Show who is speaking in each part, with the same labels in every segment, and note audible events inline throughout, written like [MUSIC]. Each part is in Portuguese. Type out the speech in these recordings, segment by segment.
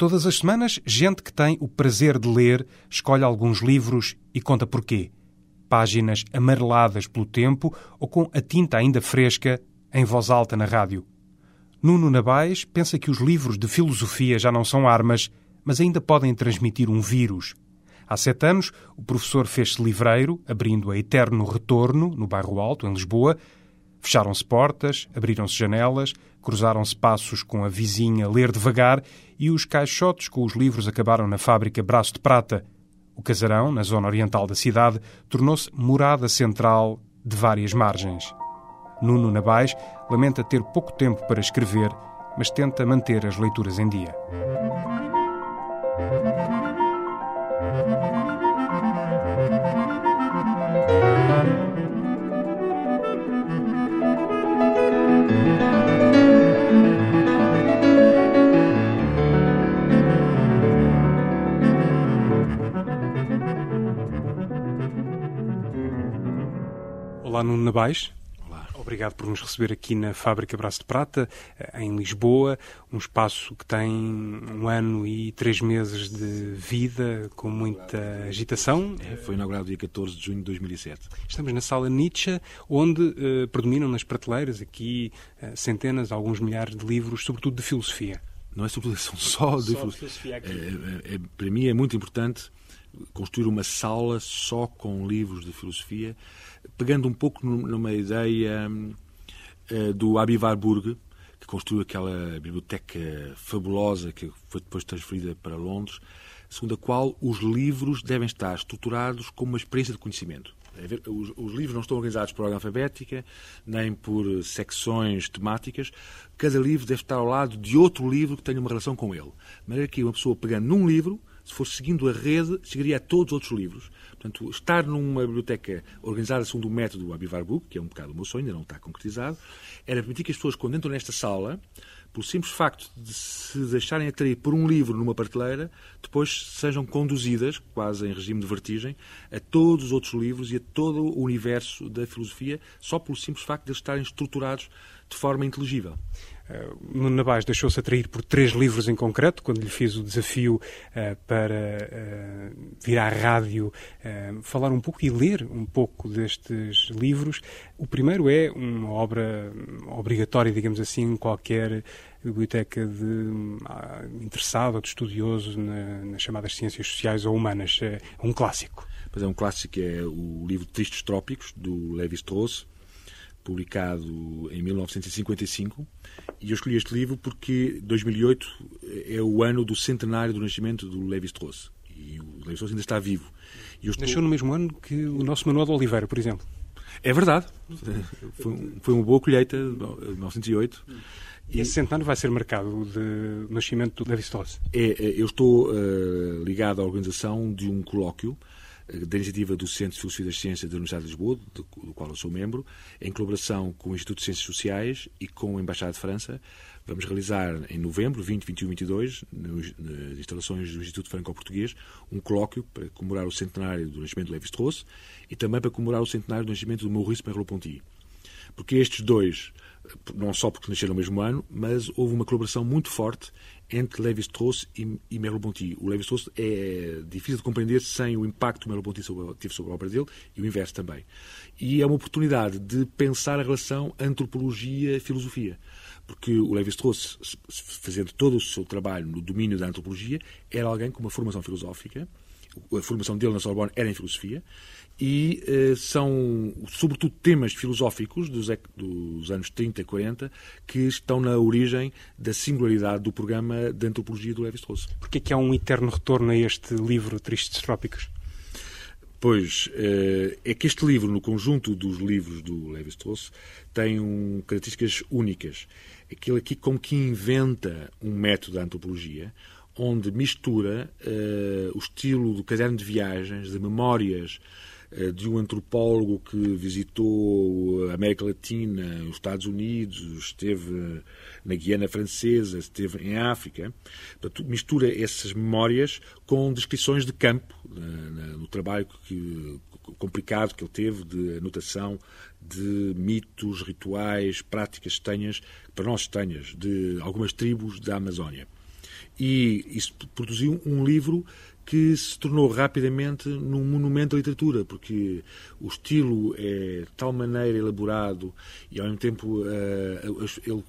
Speaker 1: Todas as semanas, gente que tem o prazer de ler escolhe alguns livros e conta porquê. Páginas amareladas pelo tempo ou com a tinta ainda fresca em voz alta na rádio. Nuno Nabais pensa que os livros de filosofia já não são armas, mas ainda podem transmitir um vírus. Há sete anos, o professor fez-se livreiro, abrindo a Eterno Retorno, no Bairro Alto, em Lisboa. Fecharam-se portas, abriram-se janelas, cruzaram-se passos com a vizinha Ler Devagar e os caixotes com os livros acabaram na fábrica Braço de Prata. O casarão, na zona oriental da cidade, tornou-se morada central de várias margens. Nuno Nabais lamenta ter pouco tempo para escrever, mas tenta manter as leituras em dia. Olá, Nuno Nabais.
Speaker 2: Olá.
Speaker 1: Obrigado por nos receber aqui na Fábrica Braço de Prata, eh, em Lisboa, um espaço que tem um ano e três meses de vida, com muita agitação.
Speaker 2: É, foi inaugurado dia 14 de junho de 2007.
Speaker 1: Estamos na sala Nietzsche, onde eh, predominam nas prateleiras aqui eh, centenas, alguns milhares de livros, sobretudo de filosofia.
Speaker 2: Não é sobretudo, são só de
Speaker 1: Só de
Speaker 2: filosofia.
Speaker 1: filosofia aqui.
Speaker 2: É, é, é, para mim é muito importante construir uma sala só com livros de filosofia, pegando um pouco num- numa ideia hum, eh, do Abi Warburg, que construiu aquela biblioteca fabulosa que foi depois transferida para Londres, segundo a qual os livros devem estar estruturados como uma experiência de conhecimento. É Os, os livros não estão organizados por ordem alfabética, nem por secções temáticas. Cada livro deve estar ao lado de outro livro que tenha uma relação com ele. De maneira que uma pessoa pegando num livro, se fosse seguindo a rede, chegaria a todos os outros livros. Portanto, estar numa biblioteca organizada segundo o método Abivar Book, que é um bocado o meu sonho, ainda não está concretizado, era permitir que as pessoas, quando entram nesta sala, pelo simples facto de se deixarem atrair por um livro numa prateleira, depois sejam conduzidas, quase em regime de vertigem, a todos os outros livros e a todo o universo da filosofia, só pelo simples facto de eles estarem estruturados de forma inteligível.
Speaker 1: Uh, Nuno Nabais deixou-se atrair por três livros em concreto, quando lhe fiz o desafio uh, para uh, vir à rádio falar um pouco e ler um pouco destes livros. O primeiro é uma obra obrigatória, digamos assim, em qualquer biblioteca de ah, interessado ou de estudioso na, nas chamadas ciências sociais ou humanas. É um clássico.
Speaker 2: Pois é, um clássico é o livro Tristes Trópicos, do Levi-Strauss, publicado em 1955. E eu escolhi este livro porque 2008 é o ano do centenário do nascimento do Levi-Strauss. E o Levi-Strauss ainda está vivo. E estou-
Speaker 1: Nasceu no mesmo ano que o nosso Manuel de Oliveira, por exemplo.
Speaker 2: É verdade. Foi, foi uma boa colheita, de 1908.
Speaker 1: E esse centenário vai ser marcado de nascimento do Levi-Strauss.
Speaker 2: É, é, eu estou eh, ligado à organização de um colóquio da iniciativa do Centro de Filosofia das Ciências da Universidade de Lisboa, do, qual eu sou membro, em colaboração com o Instituto de Ciências Sociais e com a Embaixada de França. Vamos realizar em novembro, 20, 21 e 22, nos- nas instalações do Instituto Franco-Português, um colóquio para comemorar o centenário do nascimento de Levi-Strauss e também para comemorar o centenário do nascimento do Maurice Merleau-Ponty. Porque estes dois, não só porque nasceram no mesmo ano, mas houve uma colaboração muito forte entre Levi-Strauss e, e Merleau-Ponty. O Levi-Strauss é difícil de compreender sem o impacto que o Merleau-Ponty teve sobre a obra dele e o inverso também. E é uma oportunidade de pensar a relação antropologia-filosofia. Porque o Levi-Strauss, fazendo todo o seu trabalho no domínio da antropologia, era alguém com uma formação filosófica, a formação dele na Sorbonne era em filosofia, e eh, são, sobretudo, temas filosóficos dos, dos anos 30 e 40 que estão na origem da singularidade do programa de antropologia do Levi-Strauss.
Speaker 1: Porquê é que há um eterno retorno a este livro Tristes Trópicos?
Speaker 2: Pois, eh, é que este livro, no conjunto dos livros do Levi-Strauss, tem um, características únicas. Aquilo aqui como que inventa um método da antropologia onde mistura eh, o estilo do caderno de viagens, de memórias de um antropólogo que visitou a América Latina, os Estados Unidos, esteve na Guiana Francesa, esteve em África. Portanto, mistura essas memórias com descrições de campo, na- no trabalho que, complicado que ele teve de anotação de mitos, rituais, práticas estranhas, para nós estranhas, de algumas tribos da Amazónia. E isso produziu um livro que se tornou rapidamente num monumento da literatura, porque o estilo é de tal maneira elaborado e, ao mesmo tempo, uh, ele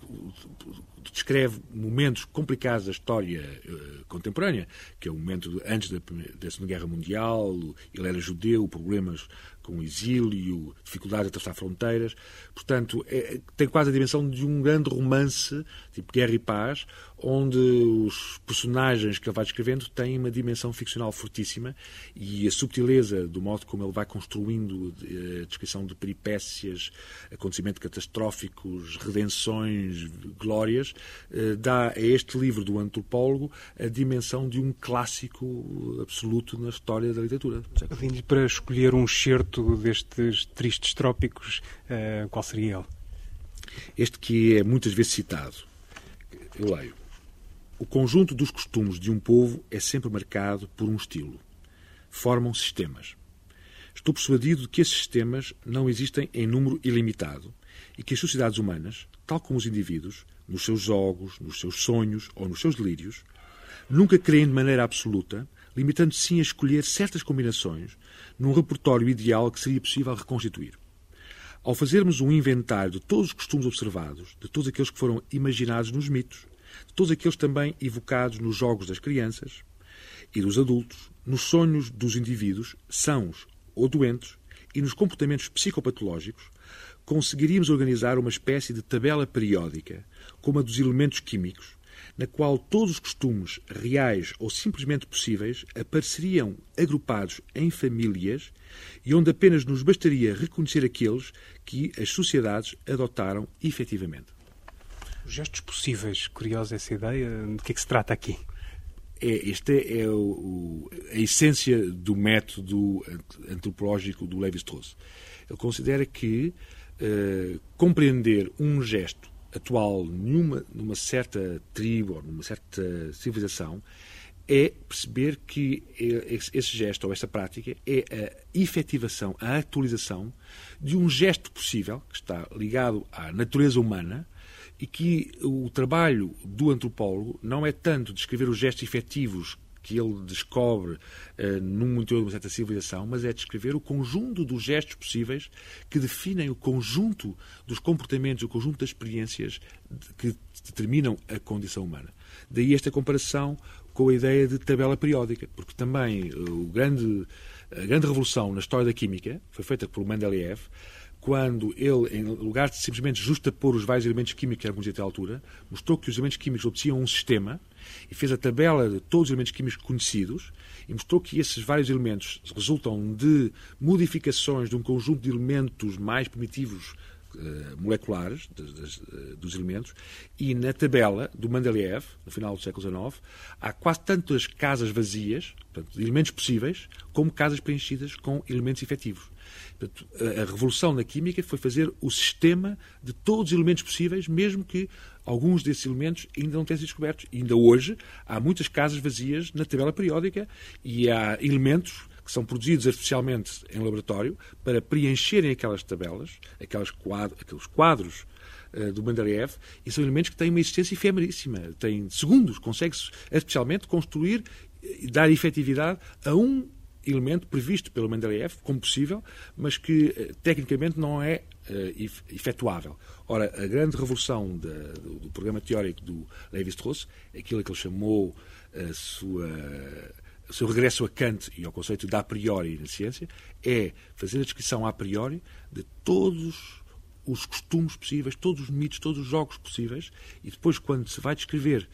Speaker 2: descreve momentos complicados da história uh, contemporânea, que é o momento antes da, da Segunda Guerra Mundial, ele era judeu, problemas com o exílio, dificuldade de atravessar fronteiras. Portanto, é, tem quase a dimensão de um grande romance, tipo Guerra e Paz, onde os personagens que ele vai descrevendo têm uma dimensão ficcional fortíssima e a subtileza do modo como ele vai construindo eh, a descrição de peripécias, acontecimentos catastróficos, redenções, glórias, eh, dá a este livro do antropólogo a dimensão de um clássico absoluto na história da literatura.
Speaker 1: Para escolher um certo destes tristes trópicos, eh, qual seria ele?
Speaker 2: Este que é muitas vezes citado. Eu leio. O conjunto dos costumes de um povo é sempre marcado por um estilo. Formam sistemas. Estou persuadido de que esses sistemas não existem em número ilimitado e que as sociedades humanas, tal como os indivíduos, nos seus jogos, nos seus sonhos ou nos seus delírios, nunca creem de maneira absoluta, limitando-se sim a escolher certas combinações num repertório ideal que seria possível reconstituir. Ao fazermos um inventário de todos os costumes observados, de todos aqueles que foram imaginados nos mitos, todos aqueles também evocados nos jogos das crianças e dos adultos, nos sonhos dos indivíduos, sãos ou doentes, e nos comportamentos psicopatológicos, conseguiríamos organizar uma espécie de tabela periódica, como a dos elementos químicos, na qual todos os costumes reais ou simplesmente possíveis apareceriam agrupados em famílias e onde apenas nos bastaria reconhecer aqueles que as sociedades adotaram efetivamente.
Speaker 1: Os gestos possíveis, curiosa essa ideia, de que é que se trata aqui?
Speaker 2: É, esta é o, a essência do método antropológico do Lévi-Strauss. Ele considera que uh, compreender um gesto atual numa, numa certa tribo ou numa certa civilização é perceber que esse gesto ou essa prática é a efetivação, a atualização de um gesto possível que está ligado à natureza humana e que o trabalho do antropólogo não é tanto descrever os gestos efetivos que ele descobre uh, num interior de uma certa civilização, mas é descrever o conjunto dos gestos possíveis que definem o conjunto dos comportamentos, o conjunto das experiências que determinam a condição humana. Daí esta comparação com a ideia de tabela periódica, porque também uh, o grande, a grande revolução na história da química foi feita por Mendeleev, quando ele, em lugar de simplesmente justapor os vários elementos químicos que eram conhecidos até à altura, mostrou que os elementos químicos obtinham um sistema e fez a tabela de todos os elementos químicos conhecidos e mostrou que esses vários elementos resultam de modificações de um conjunto de elementos mais primitivos uh, moleculares de, dos elementos e na tabela do Mendeleev, no final do século XIX, há quase tantas casas vazias, portanto, de elementos possíveis, como casas preenchidas com elementos efetivos. A revolução na química foi fazer o sistema de todos os elementos possíveis, mesmo que alguns desses elementos ainda não tenham sido descobertos. E ainda hoje há muitas casas vazias na tabela periódica e há elementos que são produzidos artificialmente em laboratório para preencherem aquelas tabelas, aquelas quadros, aqueles quadros uh, do Mendeleev, e são elementos que têm uma existência efemeríssima. Têm segundos, consegue-se artificialmente construir e dar efetividade a um elemento previsto pelo Mendeleev como possível, mas que eh, tecnicamente não é uh, efetuável. Ora, a grande revolução do, do, programa teórico do Levi-Strauss, aquilo que ele chamou a sua, o seu regresso a Kant e ao conceito da a priori na ciência, é fazer a descrição a priori de todos os costumes possíveis, todos os mitos, todos os jogos possíveis, e depois, quando se vai descrever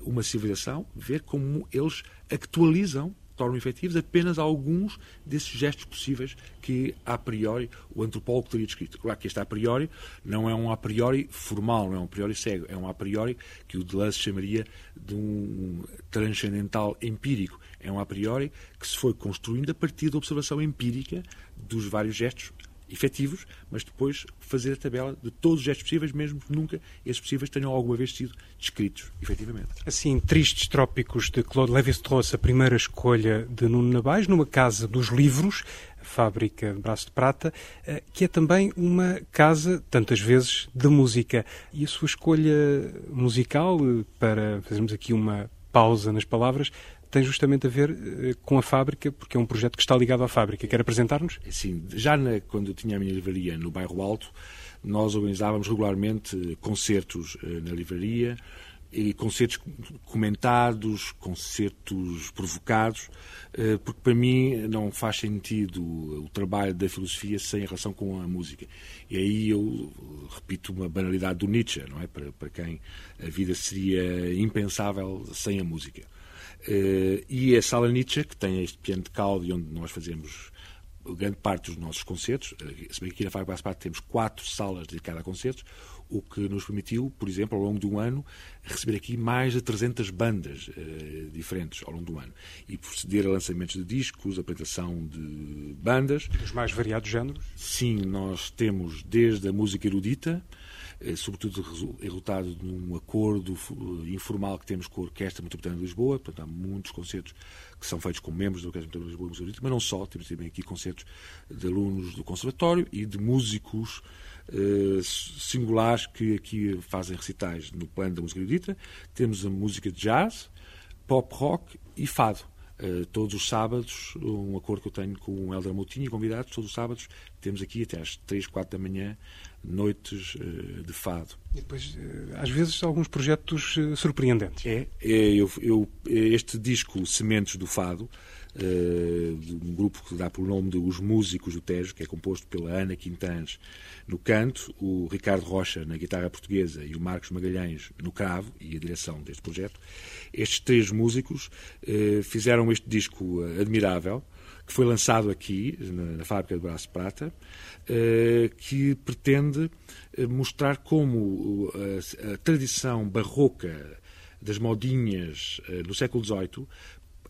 Speaker 2: uma civilização, ver como eles actualizam tornam efetivos apenas alguns desses gestos possíveis que, a priori, o antropólogo teria descrito. Claro que este a priori não é um a priori formal, não é um a priori cego, é um a priori que o Deleuze chamaria de um transcendental empírico. É um a priori que se foi construindo a partir da observação empírica dos vários gestos efetivos, mas depois fazer a tabela de todos os gestos possíveis, mesmo que nunca esses possíveis tenham alguma vez sido descritos, efetivamente.
Speaker 1: Assim, Tristes Trópicos de Claude Lévi-Strauss, a primeira escolha de Nuno Nabais, numa casa dos livros, a fábrica de Braço de Prata, eh, que é também uma casa, tantas vezes, de música. E a sua escolha musical, eh, para fazermos aqui uma pausa nas palavras, tem justamente a ver uh, com a fábrica, porque é um projeto que está ligado à fábrica. Quer apresentar-nos?
Speaker 2: Sim, já na, quando eu tinha a minha livraria no bairro Alto, nós organizávamos regularmente concertos uh, na livraria, e concertos comentados, concertos provocados, eh, porque para mim não faz sentido o trabalho da filosofia sem relação com a música. E aí eu repito uma banalidade do Nietzsche, não é? Para, para quem a vida seria impensável sem a música. Eh, e a Sala Nietzsche, que tem este piano de caldo onde nós fazemos grande parte dos nossos concertos, eh, se bem que aqui na Fábrica Parte temos quatro salas dedicadas a concertos, o que nos permitiu, por exemplo, ao longo de um ano, receber aqui mais de 300 bandas uh, diferentes ao longo do ano e proceder a lançamentos de discos, apresentação de bandas.
Speaker 1: Dos mais variados géneros?
Speaker 2: Sim, nós temos desde a música erudita, sobretudo resultado de um acordo eh, informal que temos com a Orquestra Metropolitana de Lisboa, portanto há muitos concertos que são feitos com membros da Orquestra Metropolitana de Lisboa, mas não só, temos também aqui concertos de alunos do Conservatório e de músicos eh, singulares que aqui fazem recitais no plano da música erudita. Temos a música de jazz, pop rock e fado. Uh, todos os sábados, um acordo que eu tenho com o Helder Moutinho e convidados, todos os sábados temos aqui até às 3, 4 da manhã noites uh, de fado.
Speaker 1: E depois, uh, às vezes, alguns projetos surpreendentes.
Speaker 2: É, é eu, eu, este disco Sementes do Fado um grupo que dá por nome de Os Músicos do Tejo, que é composto pela Ana Quintans no canto, o Ricardo Rocha na guitarra portuguesa e o Marcos Magalhães no cravo e a direção deste projeto. Estes três músicos fizeram este disco admirável, que foi lançado aqui, na, na fábrica de Braço Prata, uh, que pretende mostrar como a, a tradição barroca das modinhas uh, do século XVIII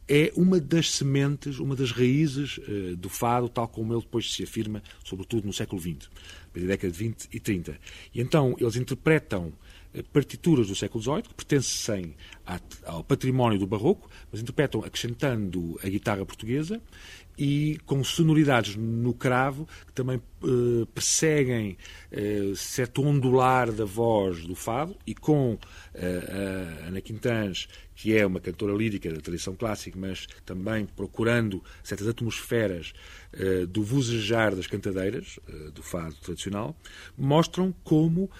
Speaker 2: é uma das sementes, uma das raízes uh, do fado, tal como ele depois se afirma, sobretudo no século XX, na década de 20 e 30. E então eles interpretam partituras do século XVIII, que pertencem ao património do barroco, mas interpretam acrescentando a guitarra portuguesa e com sonoridades no cravo que também uh, perseguem uh, certo ondular da voz do fado e com uh, a Ana Quintans, que é uma cantora lírica da tradição clássica, mas também procurando certas atmosferas uh, do vozejar das cantadeiras, do fado tradicional, mostram como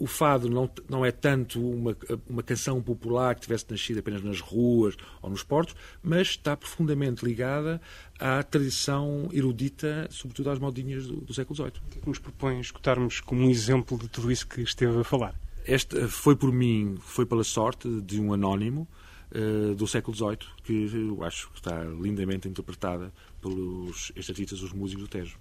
Speaker 2: o fado não, não é tanto uma, uma canção popular que tivesse nascido apenas nas ruas ou nos portos, mas está profundamente ligada à tradição erudita, sobretudo às modinhas do, do século XVIII.
Speaker 1: O que nos propõe escutarmos como um exemplo de tudo isso que esteve a falar?
Speaker 2: Esta foi por mim, foi pela sorte de um anónimo uh, do século XVIII, que eu acho que está lindamente interpretada pelos estatistas, os músicos do Tejo.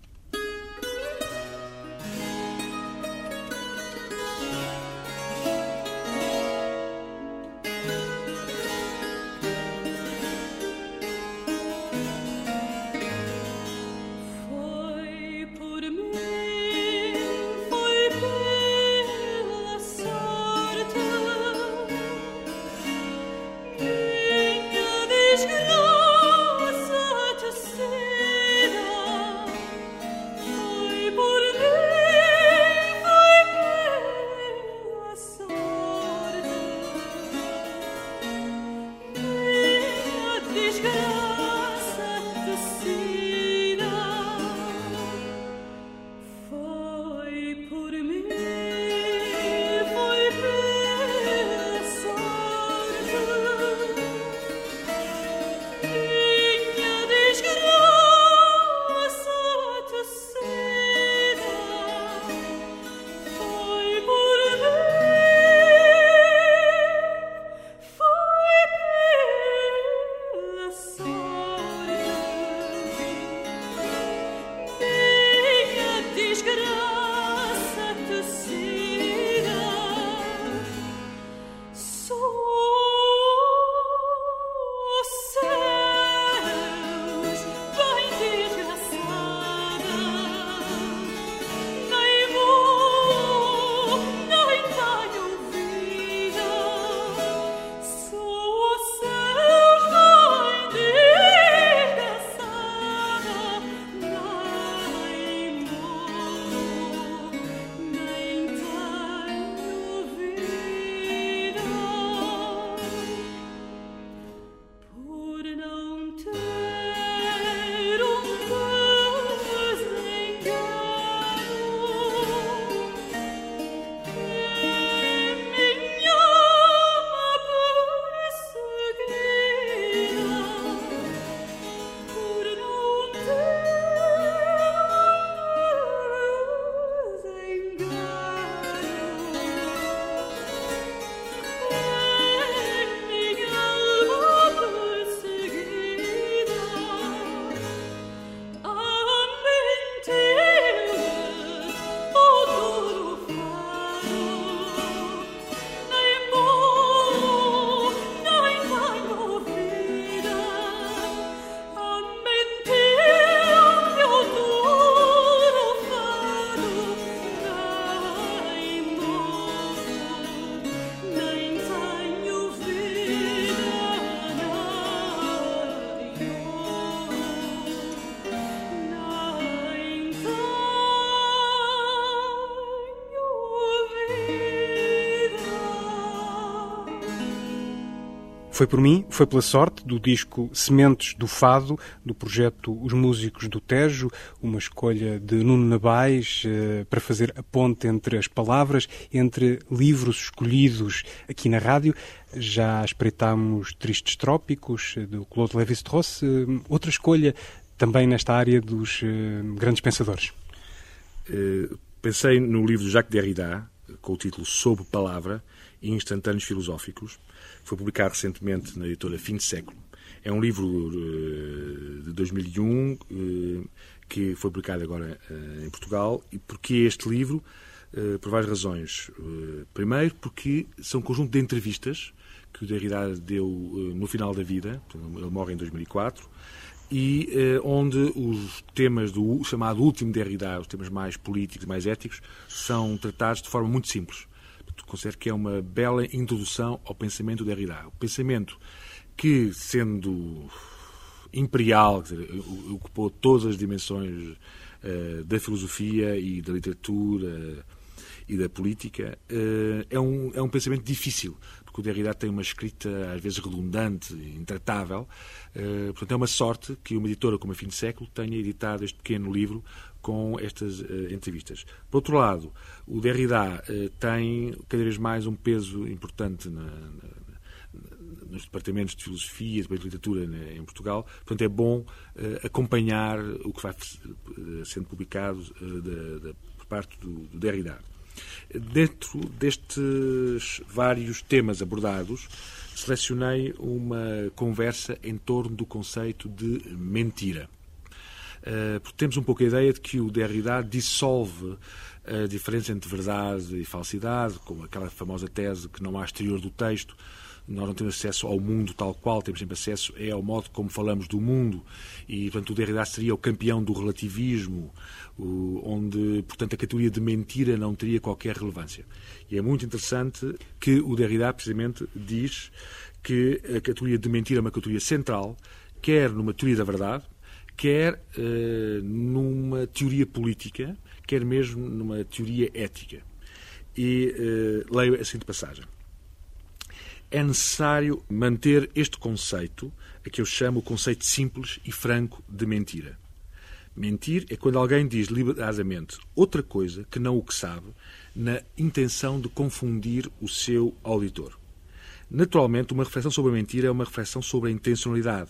Speaker 1: Foi por mim, foi pela sorte do disco Sementes do Fado, do projeto Os Músicos do Tejo, uma escolha de Nuno Nabais eh, para fazer a ponte entre as palavras, entre livros escolhidos aqui na rádio. Já espreitámos Tristes Trópicos, eh, do Claude Lévi-Strauss. Eh, outra escolha também nesta área dos grandes pensadores.
Speaker 2: Pensei no livro de Jacques Derrida, com o título Sob Palavra, e Instantâneos Filosóficos, foi publicado recentemente na editora Fim de Século. É um livro uh, de 2001 uh, eh, que foi publicado agora uh, em Portugal. E porquê este livro? por várias razões. primeiro, porque são um conjunto de entrevistas que o Derrida deu no final da vida, ele morre em 2004, e onde os temas do chamado último Derrida, os temas mais políticos, mais éticos, são tratados de forma muito simples considero que é uma bela introdução ao pensamento de Derrida. O pensamento que, sendo imperial, dizer, ocupou todas as dimensões uh, da filosofia e da literatura e da política, uh, é, um, é um pensamento difícil, porque o Derrida tem uma escrita às vezes redundante, intratável. portanto, é uma sorte que uma editora como a Fim de Século tenha editado este pequeno livro com estas uh, entrevistas. Por outro lado, o Derrida uh, tem cada vez mais um peso importante na, na, nos departamentos de filosofia, de literatura né, em Portugal. Portanto, é bom uh, acompanhar o que vai sendo publicado de, de, por parte do, do Derrida. Dentro destes vários temas abordados, selecionei uma conversa em torno do conceito de mentira. Eh, porque temos um pouco a ideia de que o Derrida dissolve a diferença entre verdade e falsidade, como aquela famosa tese que não há exterior do texto, nós não temos acesso ao mundo tal qual, temos sempre acesso é ao modo como falamos do mundo e, portanto, o Derrida seria o campeão do relativismo, onde, portanto, a categoria de mentira não teria qualquer relevância. E é muito interessante que o Derrida, precisamente, diz que a categoria de mentira é uma categoria central, quer numa teoria da verdade, quer uh, numa teoria política, quer mesmo numa teoria ética. E uh, leio a seguinte passagem. É necessário manter este conceito, a que eu chamo o conceito simples e franco de mentira. Mentir é quando alguém diz deliberadamente outra coisa que não o que sabe, na intenção de confundir o seu auditor. Naturalmente, uma reflexão sobre a mentira é uma reflexão sobre a intencionalidade,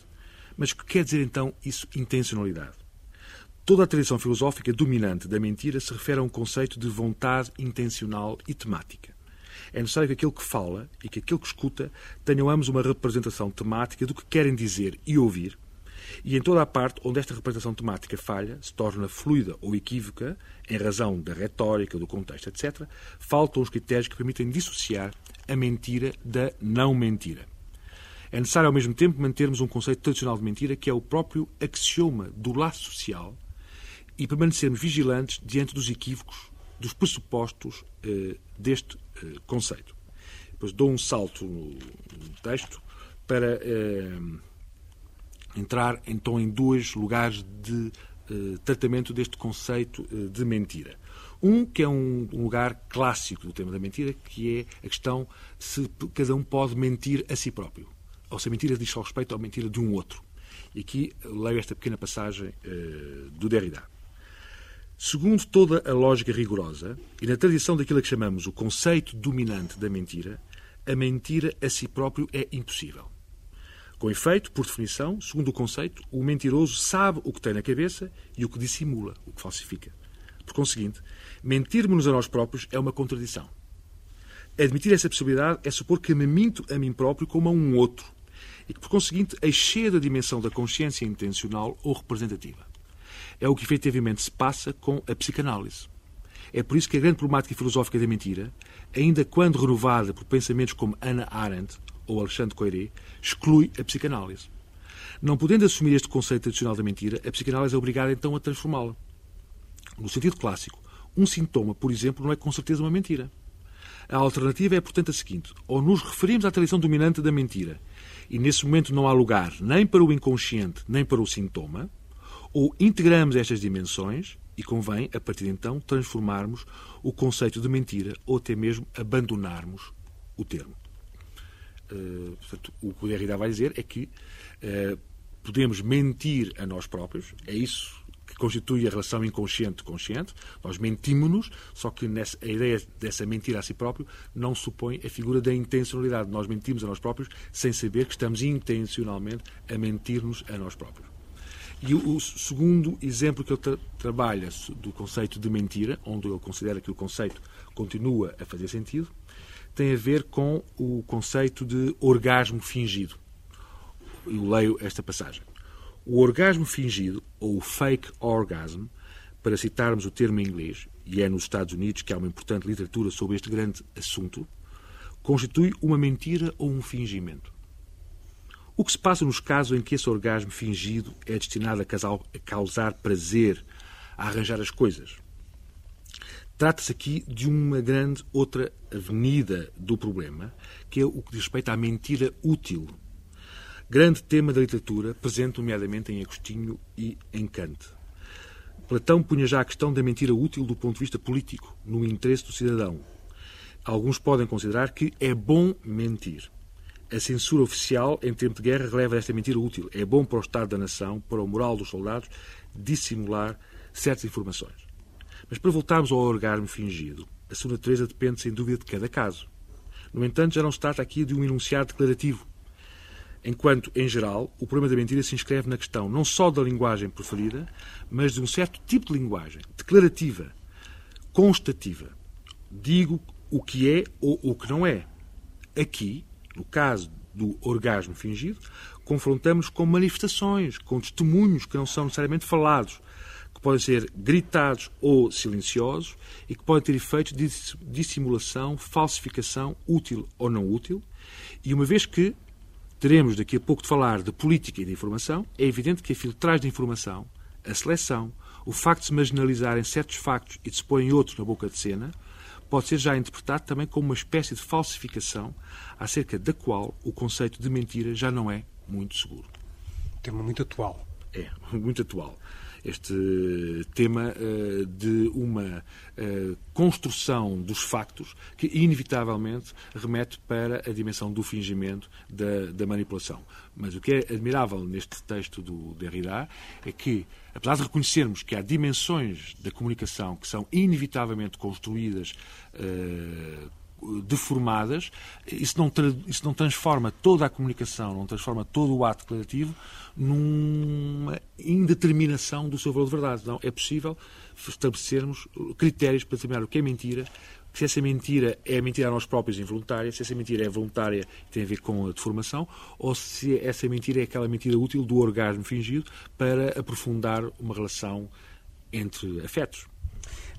Speaker 2: mas o que quer dizer então isso, intencionalidade? Toda a tradição filosófica dominante da mentira se refere a um conceito de vontade intencional e temática. É necessário que aquele que fala e que aquele que escuta tenham ambos uma representação temática do que querem dizer e ouvir, e em toda a parte onde esta representação temática falha, se torna fluida ou equívoca, em razão da retórica, do contexto, etc., faltam os critérios que permitem dissociar a mentira da não mentira. É necessário, ao mesmo tempo, mantermos um conceito tradicional de mentira que é o próprio axioma do laço social e permanecermos vigilantes diante dos equívocos, dos pressupostos eh, deste conceito. Depois dou um salto no, texto para eh, entrar então em dois lugares de eh, tratamento deste conceito eh, de mentira. Um que é um, lugar clássico do tema da mentira, que é a questão se cada um pode mentir a si próprio ou se a mentira diz respeito à mentira de um outro. E aqui leio esta pequena passagem do Derrida. Segundo toda a lógica rigorosa, e na tradição daquilo que chamamos o conceito dominante da mentira, a mentira a si próprio é impossível. Com efeito, por definição, segundo o conceito, o mentiroso sabe o que tem na cabeça e o que dissimula, o que falsifica. Por conseguinte, mentirmos-nos a nós próprios é uma contradição. Admitir essa possibilidade é supor que me minto a mim próprio como a um outro, e que, por conseguinte, excede a dimensão da consciência intencional ou representativa. É o que efetivamente se passa com a psicanálise. É por isso que a grande problemática filosófica da mentira, ainda quando renovada por pensamentos como Hannah Arendt ou Alexandre Coiré, exclui a psicanálise. Não podendo assumir este conceito tradicional da mentira, a psicanálise é obrigada então a transformá-la. No sentido clássico, um sintoma, por exemplo, não é com certeza uma mentira. A alternativa é, portanto, a seguinte: ou nos referimos à tradição dominante da mentira e nesse momento não há lugar nem para o inconsciente nem para o sintoma, ou integramos estas dimensões e convém, a partir de então, transformarmos o conceito de mentira ou até mesmo abandonarmos o termo. portanto, o que o Derrida vai dizer é que podemos mentir a nós próprios, é isso que constitui a relação inconsciente-consciente. Nós mentimos-nos, só que nessa, a ideia dessa mentira a si próprio não supõe a figura da intencionalidade. Nós mentimos a nós próprios sem saber que estamos intencionalmente a mentir-nos a nós próprios. E o, o segundo exemplo que ele tra trabalha do conceito de mentira, onde ele considera que o conceito continua a fazer sentido, tem a ver com o conceito de orgasmo fingido. Eu leio esta passagem. O orgasmo fingido, ou fake orgasm, para citarmos o termo em inglês, e é nos Estados Unidos que há uma importante literatura sobre este grande assunto, constitui uma mentira ou um fingimento. O que se passa nos casos em que esse orgasmo fingido é destinado a causar prazer, a arranjar as coisas? Trata-se aqui de uma grande outra avenida do problema, que é o que diz respeito à mentira útil, grande tema da literatura, presente nomeadamente em Agostinho e em Kant. Platão punha já a questão da mentira útil do ponto de vista político, no interesse do cidadão. Alguns podem considerar que é bom mentir. A censura oficial, em tempo de guerra, releva esta mentira útil. É bom para o Estado da nação, para o moral dos soldados, dissimular certas informações. Mas para voltarmos ao orgasmo fingido, a sua natureza depende, sem dúvida, de cada caso. No entanto, já não se trata aqui de um enunciado declarativo, enquanto, em geral, o problema da mentira se inscreve na questão não só da linguagem preferida, mas de um certo tipo de linguagem, declarativa, constativa. Digo o que é ou o que não é. Aqui, no caso do orgasmo fingido, confrontamos com manifestações, com testemunhos que não são necessariamente falados, que podem ser gritados ou silenciosos e que podem ter efeitos de dissimulação, falsificação, útil ou não útil. E uma vez que teremos daqui a pouco de falar de política e de informação, é evidente que a filtragem de informação, a seleção, o facto de se marginalizarem certos factos e de se porem outros na boca de cena, pode ser já interpretado também como uma espécie de falsificação acerca da qual o conceito de mentira já não é muito seguro.
Speaker 1: Tema muito atual.
Speaker 2: É, [LAUGHS] muito atual este tema uh, de uma uh, construção dos factos que, inevitavelmente, remete para a dimensão do fingimento, da, da, manipulação. Mas o que é admirável neste texto do Derrida é que, apesar de reconhecermos que há dimensões da comunicação que são inevitavelmente construídas uh, deformadas, isso não, isso não transforma toda a comunicação, não transforma todo o ato declarativo numa indeterminação do seu valor de verdade. Não, é possível estabelecermos critérios para determinar o que é mentira, se essa mentira é mentira a nós próprios involuntária, se essa mentira é voluntária e tem a ver com a deformação, ou se essa mentira é aquela mentira útil do orgasmo fingido para aprofundar uma relação entre afetos.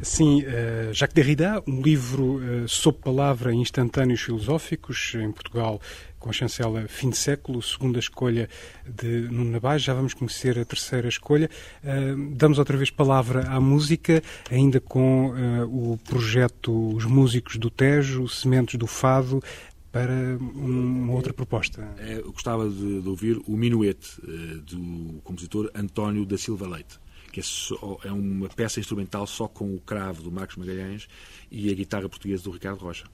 Speaker 1: Sim, uh, Jacques Derrida, um livro uh, sob palavra Instantâneos Filosóficos, em Portugal, com a chancela Fim de Século, segunda escolha de Nuno Nabais. Já vamos conhecer a terceira escolha. Uh, damos outra vez palavra à música, ainda com o projeto Os Músicos do Tejo, Sementes do Fado, para uma outra proposta.
Speaker 2: Eu gostava de, de ouvir o Minuete, do compositor António da Silva Leite que é, só, é uma peça instrumental só com o cravo do Marcos Magalhães e a guitarra portuguesa do Ricardo Rocha.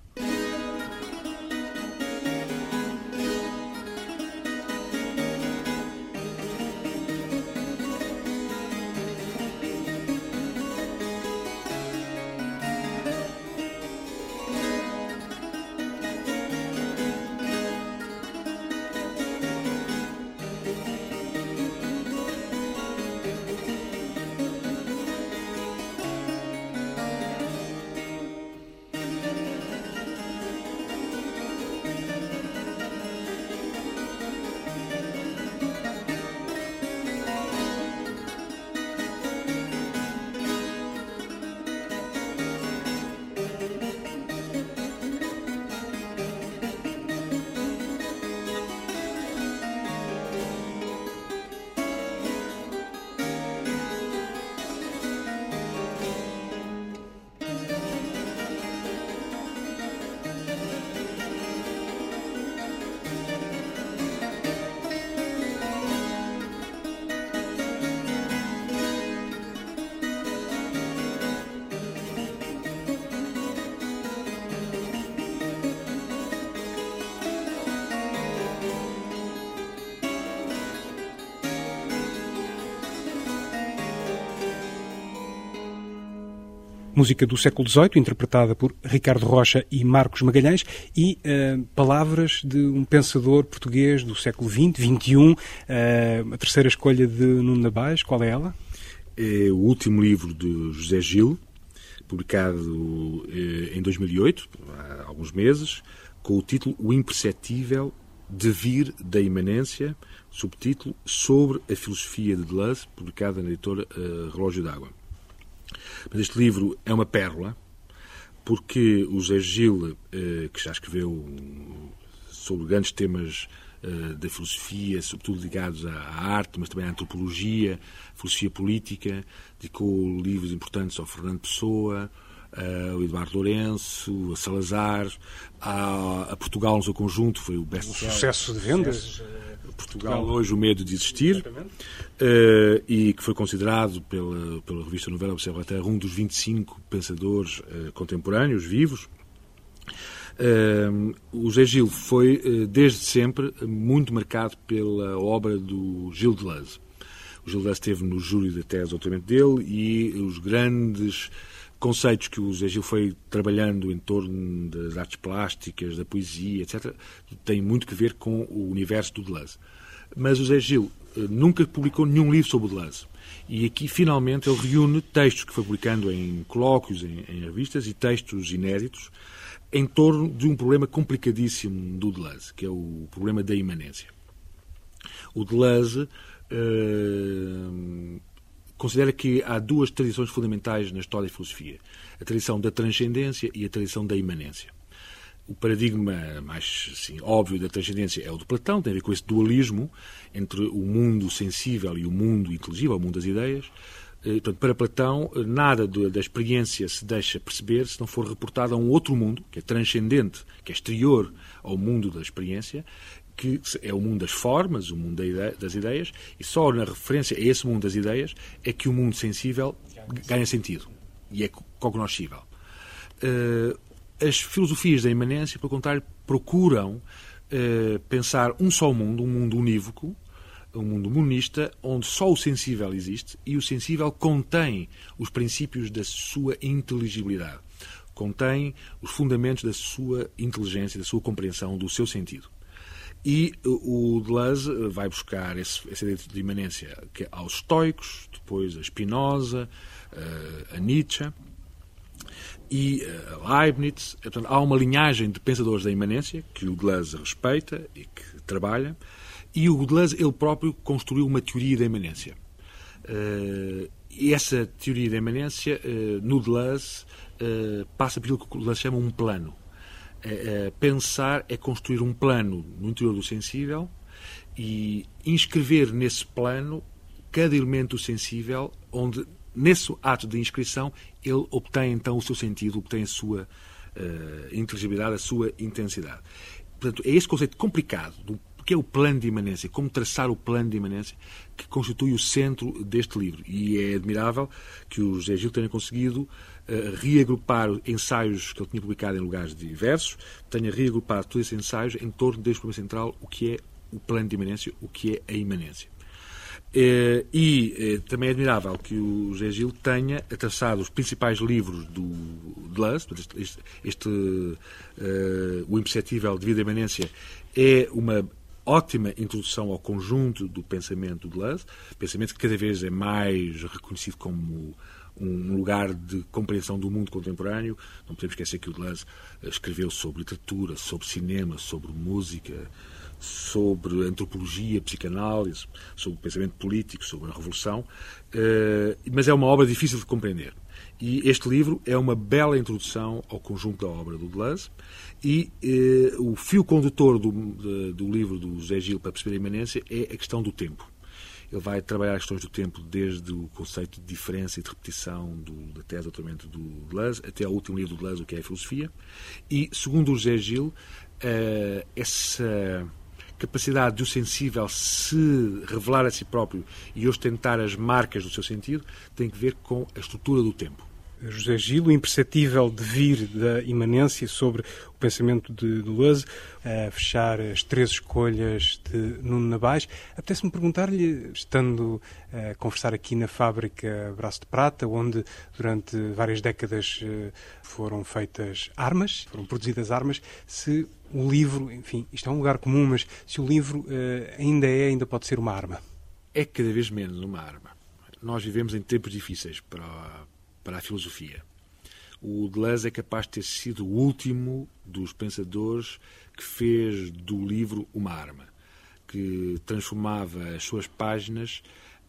Speaker 1: Música do século XVIII, interpretada por Ricardo Rocha e Marcos Magalhães, e uh, palavras de um pensador português do século XX, XXI, uh, a terceira escolha de Nuno Nabais, qual é ela?
Speaker 2: É o último livro de José Gil, publicado eh, em 2008, há alguns meses, com o título O Imperceptível Devir da Imanência, subtítulo Sobre a Filosofia de Deleuze, publicado na editora uh, Relógio d'Água. Mas este livro é uma pérola, porque o Zé Gil, uh, que já escreveu sobre grandes temas uh, da filosofia, sobretudo ligados à, arte, mas também à antropologia, filosofia política, dedicou livros importantes ao Fernando Pessoa, uh, o Eduardo Lourenço, a Salazar, a, Portugal no seu conjunto, foi o best
Speaker 1: sucesso de vendas.
Speaker 2: Portugal, Portugal, hoje o medo de existir uh, e que foi considerado pela, pela revista Novela Observatório um dos 25 pensadores uh, contemporâneos vivos. Uh, o Zé Gil foi, desde sempre, muito marcado pela obra do Gil Deleuze. O Gil Deleuze esteve no júri da tese de doutoramento dele e os grandes conceitos que o Zé Gil foi trabalhando em torno das artes plásticas, da poesia, etc., têm muito que ver com o universo do Deleuze. Mas o Zé Gil eh, nunca publicou nenhum livro sobre o Deleuze. E aqui, finalmente, ele reúne textos que foi publicando em colóquios, em, em revistas, e textos inéditos, em torno de um problema complicadíssimo do Deleuze, que é o problema da imanência. O Deleuze uh, considera que há duas tradições fundamentais na história da filosofia: a tradição da transcendência e a tradição da imanência. O paradigma mais assim, óbvio da transcendência é o de Platão, tem a ver com esse dualismo entre o mundo sensível e o mundo inteligível, o mundo das ideias. Eh, portanto, para Platão, nada da experiência se deixa perceber se não for reportado a um outro mundo, que é transcendente, que é exterior ao mundo da experiência, que é o mundo das formas, o mundo das ideias, e só na referência a esse mundo das ideias é que o mundo sensível ganha sentido e é cognoscível. Uh, as filosofias da imanência, pelo contrário, procuram uh, pensar um só mundo, um mundo unívoco, um mundo monista, onde só o sensível existe e o sensível contém os princípios da sua inteligibilidade, contém os fundamentos da sua inteligência, da sua compreensão, do seu sentido. E o Deleuze vai buscar esse, essa ideia de imanência que é aos estoicos, depois a Spinoza, a Nietzsche e a Leibniz. Portanto, há uma linhagem de pensadores da imanência que o Deleuze respeita e que trabalha. E o Deleuze, ele próprio, construiu uma teoria da imanência. E essa teoria da imanência, no Deleuze, passa por aquilo que o Deleuze chama um plano é, é, pensar é construir um plano no interior do sensível e inscrever nesse plano cada elemento sensível, onde nesse ato de inscrição ele obtém então o seu sentido, obtém a sua uh, inteligibilidade, a sua intensidade. Portanto, é esse conceito complicado do que é o plano de imanência, como traçar o plano de imanência, que constitui o centro deste livro. E é admirável que o José Gil tenha conseguido reagrupar ensaios que ele tinha publicado em lugares diversos, tenha reagrupado todos esses ensaios em torno deste problema central, o que é o plano de imanência, o que é a imanência. Uh, e uh, também é admirável que o José Gil tenha traçado os principais livros do Deleuze, este, este, este O Imperceptível de Vida e Imanência é uma ótima introdução ao conjunto do pensamento de Deleuze, pensamento que cada vez é mais reconhecido como um lugar de compreensão do mundo contemporâneo. Não podemos esquecer que o Deleuze escreveu sobre literatura, sobre cinema, sobre música, sobre antropologia, psicanálise, sobre o pensamento político, sobre a revolução, eh, mas é uma obra difícil de compreender. E este livro é uma bela introdução ao conjunto da obra do Deleuze e eh, o fio condutor do, do livro do José Gil para perceber a imanência é a questão do tempo. Ele vai trabalhar as questões do tempo desde o conceito de diferença e de repetição do, da tese doutoramento do Deleuze até ao último livro do Deleuze, o que é a filosofia. E, segundo o José Gil, uh, essa capacidade do sensível se revelar a si próprio e ostentar as marcas do seu sentido tem que ver com a estrutura do tempo.
Speaker 1: José Gil, o imperceptível devir da imanência sobre o pensamento de Deleuze, a fechar as três escolhas de Nuno Nabais. Apetece-me perguntar-lhe, estando a conversar aqui na fábrica Braço de Prata, onde durante várias décadas eh, foram feitas armas, foram produzidas armas, se o livro, enfim, isto é um lugar comum, mas se o livro eh, ainda é, ainda pode ser uma arma.
Speaker 2: É cada vez menos uma arma. Nós vivemos em tempos difíceis para para a filosofia. O Deleuze é capaz de ter sido o último dos pensadores que fez do livro uma arma, que transformava as suas páginas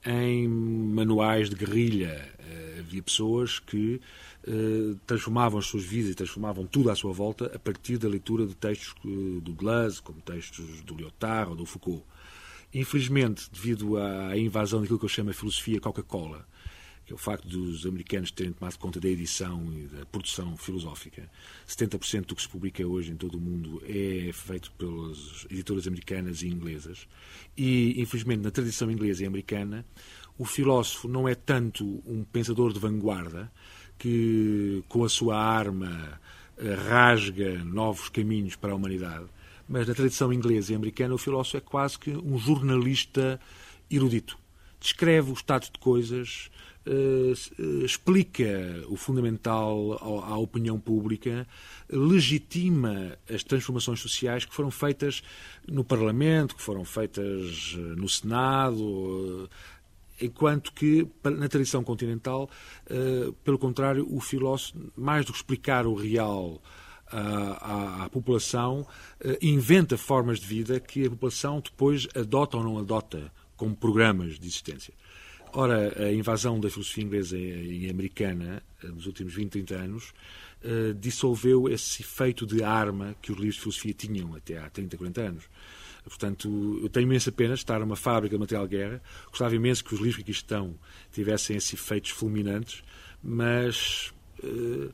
Speaker 2: em manuais de guerrilha. Eh, havia pessoas que eh, transformavam as suas vidas e transformavam tudo à sua volta a partir da leitura de textos do Deleuze, como textos do Lyotard ou do Foucault. Infelizmente, devido à invasão daquilo que eu chamo de filosofia Coca-Cola, que é o facto dos americanos terem tomado conta da edição e da produção filosófica. 70% do que se publica hoje em todo o mundo é feito pelas editoras americanas e inglesas. E, infelizmente, na tradição inglesa e americana, o filósofo não é tanto um pensador de vanguarda que, com a sua arma, eh, rasga novos caminhos para a humanidade. Mas na tradição inglesa e americana, o filósofo é quase que um jornalista erudito. Descreve o estado de coisas, explica o fundamental à opinião pública, legitima as transformações sociais que foram feitas no Parlamento, que foram feitas eh, no Senado, eh, enquanto que na tradição continental, pelo contrário, o filósofo, mais do que explicar o real à, à, população, inventa formas de vida que a população depois adota ou não adota como programas de existência. Ora, a invasão da filosofia inglesa e americana eh, nos últimos 20, 30 anos uh, dissolveu esse efeito de arma que os livros de filosofia tinham até há 30, 40 anos. Portanto, eu tenho imensa pena estar numa fábrica de material de guerra. Gostava imenso que os livros que aqui estão tivessem esses efeitos fulminantes, mas uh,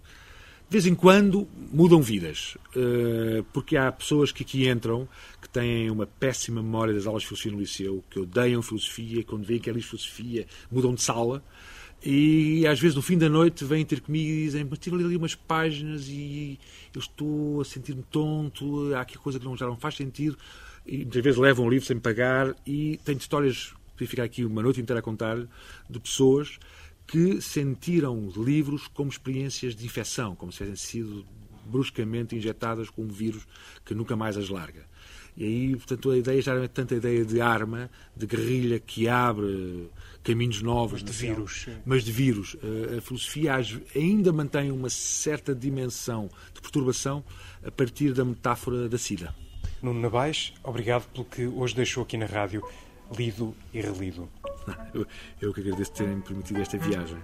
Speaker 2: de vez em quando mudam vidas, eh, porque há pessoas que aqui entram que têm uma péssima memória das aulas de filosofia no liceu, que odeiam filosofia, quando veem que é filosofia, mudam de sala. E às vezes no fim da noite vêm ter comigo e dizem: Mas tive ali umas páginas e eu estou a sentir-me tonto, há aqui coisa que não, já não faz sentido. E muitas vezes levam o livro sem pagar. E tenho histórias, podia ficar aqui uma noite inteira a contar, de pessoas que sentiram livros como experiências de infecção, como se tivessem sido bruscamente injetadas com um vírus que nunca mais as larga. E aí, portanto, a ideia já era tanta ideia de arma, de guerrilha que abre caminhos novos.
Speaker 1: Mas de vírus.
Speaker 2: Mas de vírus. A filosofia ainda mantém uma certa dimensão de perturbação a partir da metáfora da SIDA.
Speaker 1: Nuno Nabais, obrigado pelo que hoje deixou aqui na rádio, lido e relido.
Speaker 2: Eu, eu que agradeço terem permitido esta viagem.